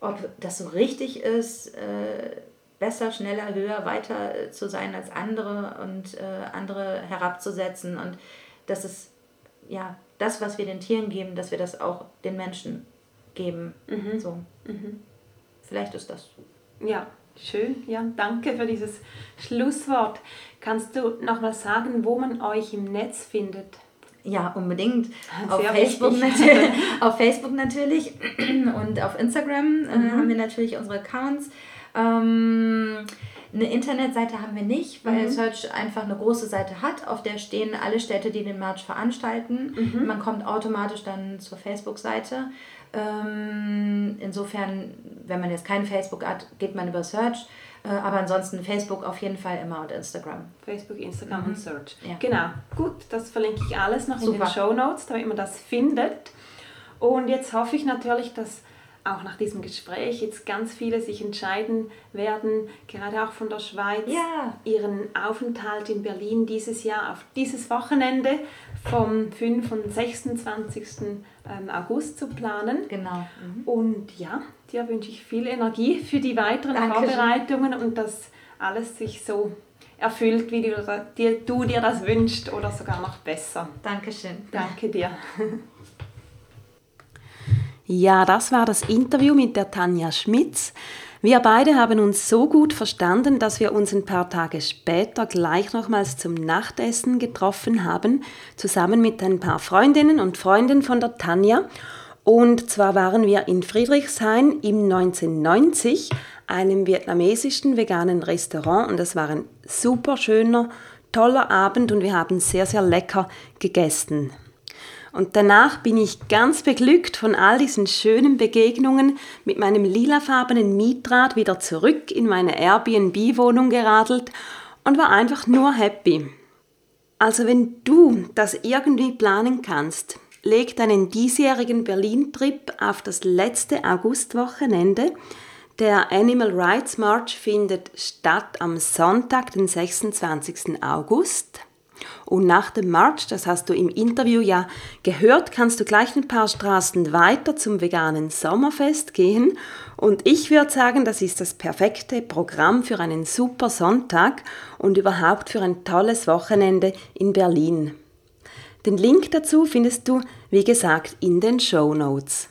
ob das so richtig ist, äh, besser, schneller, höher, weiter äh, zu sein als andere und äh, andere herabzusetzen. Und das ist ja das, was wir den Tieren geben, dass wir das auch den Menschen geben. Mhm. So. Mhm. Vielleicht ist das. Ja, schön. Ja, danke für dieses Schlusswort. Kannst du noch mal sagen, wo man euch im Netz findet? Ja, unbedingt. Auf Facebook, natürlich, auf Facebook natürlich und auf Instagram äh, mhm. haben wir natürlich unsere Accounts. Ähm, eine Internetseite haben wir nicht, weil mhm. Search einfach eine große Seite hat, auf der stehen alle Städte, die den March veranstalten. Mhm. Man kommt automatisch dann zur Facebook-Seite. Ähm, insofern, wenn man jetzt kein Facebook hat, geht man über Search. Äh, aber ansonsten Facebook auf jeden Fall immer und Instagram. Facebook, Instagram mhm. und Search. Ja. Genau. Gut, das verlinke ich alles noch Super. in den Show Notes, damit man das findet. Und jetzt hoffe ich natürlich, dass auch nach diesem Gespräch jetzt ganz viele sich entscheiden werden, gerade auch von der Schweiz, ja. ihren Aufenthalt in Berlin dieses Jahr auf dieses Wochenende vom 5. und 26. Ähm, August zu planen. Genau. Mhm. Und ja, dir wünsche ich viel Energie für die weiteren Dankeschön. Vorbereitungen und dass alles sich so erfüllt, wie du, du dir das wünschst oder sogar noch besser. Dankeschön. Danke dir. Ja, das war das Interview mit der Tanja Schmitz. Wir beide haben uns so gut verstanden, dass wir uns ein paar Tage später gleich nochmals zum Nachtessen getroffen haben, zusammen mit ein paar Freundinnen und Freunden von der Tanja. Und zwar waren wir in Friedrichshain im 1990 einem vietnamesischen veganen Restaurant und das war ein super schöner, toller Abend und wir haben sehr, sehr lecker gegessen. Und danach bin ich ganz beglückt von all diesen schönen Begegnungen mit meinem lilafarbenen Mietrad wieder zurück in meine Airbnb-Wohnung geradelt und war einfach nur happy. Also wenn du das irgendwie planen kannst, leg deinen diesjährigen Berlin-Trip auf das letzte Augustwochenende. Der Animal Rights March findet statt am Sonntag, den 26. August. Und nach dem March, das hast du im Interview ja gehört, kannst du gleich ein paar Straßen weiter zum veganen Sommerfest gehen. Und ich würde sagen, das ist das perfekte Programm für einen super Sonntag und überhaupt für ein tolles Wochenende in Berlin. Den Link dazu findest du, wie gesagt, in den Show Notes.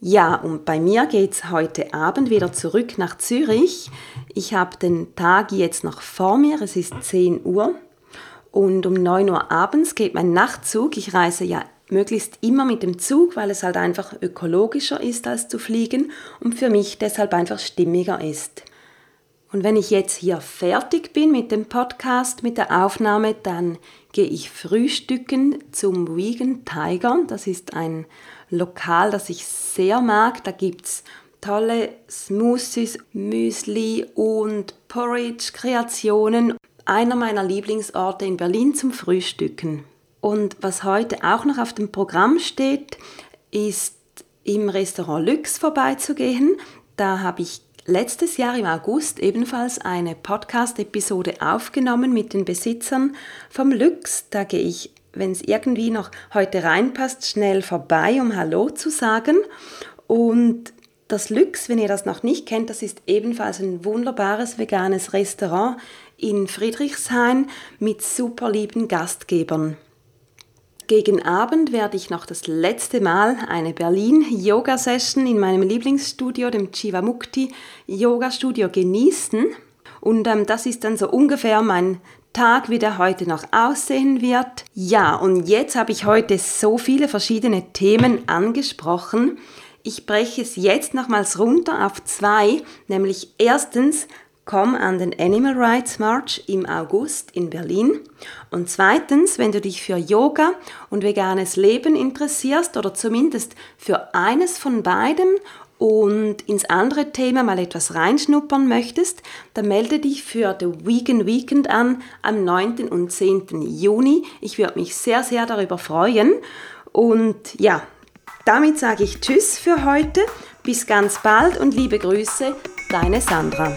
Ja, und bei mir geht es heute Abend wieder zurück nach Zürich. Ich habe den Tag jetzt noch vor mir, es ist 10 Uhr und um 9 Uhr abends geht mein Nachtzug. Ich reise ja möglichst immer mit dem Zug, weil es halt einfach ökologischer ist als zu fliegen und für mich deshalb einfach stimmiger ist. Und wenn ich jetzt hier fertig bin mit dem Podcast, mit der Aufnahme, dann gehe ich frühstücken zum Vegan Tiger. Das ist ein Lokal, das ich sehr mag. Da gibt es tolle Smoothies, Müsli und Porridge-Kreationen einer meiner Lieblingsorte in Berlin zum Frühstücken. Und was heute auch noch auf dem Programm steht, ist im Restaurant Lux vorbeizugehen. Da habe ich letztes Jahr im August ebenfalls eine Podcast-Episode aufgenommen mit den Besitzern vom Lux. Da gehe ich, wenn es irgendwie noch heute reinpasst, schnell vorbei, um Hallo zu sagen. Und das Lux, wenn ihr das noch nicht kennt, das ist ebenfalls ein wunderbares veganes Restaurant in Friedrichshain mit super lieben Gastgebern. Gegen Abend werde ich noch das letzte Mal eine Berlin-Yoga-Session in meinem Lieblingsstudio, dem Chivamukti Yoga Studio, genießen. Und ähm, das ist dann so ungefähr mein Tag, wie der heute noch aussehen wird. Ja, und jetzt habe ich heute so viele verschiedene Themen angesprochen. Ich breche es jetzt nochmals runter auf zwei, nämlich erstens, komm an den Animal Rights March im August in Berlin. Und zweitens, wenn du dich für Yoga und veganes Leben interessierst oder zumindest für eines von beiden und ins andere Thema mal etwas reinschnuppern möchtest, dann melde dich für The Vegan Weekend an am 9. und 10. Juni. Ich würde mich sehr, sehr darüber freuen. Und ja, damit sage ich Tschüss für heute. Bis ganz bald und liebe Grüße, deine Sandra.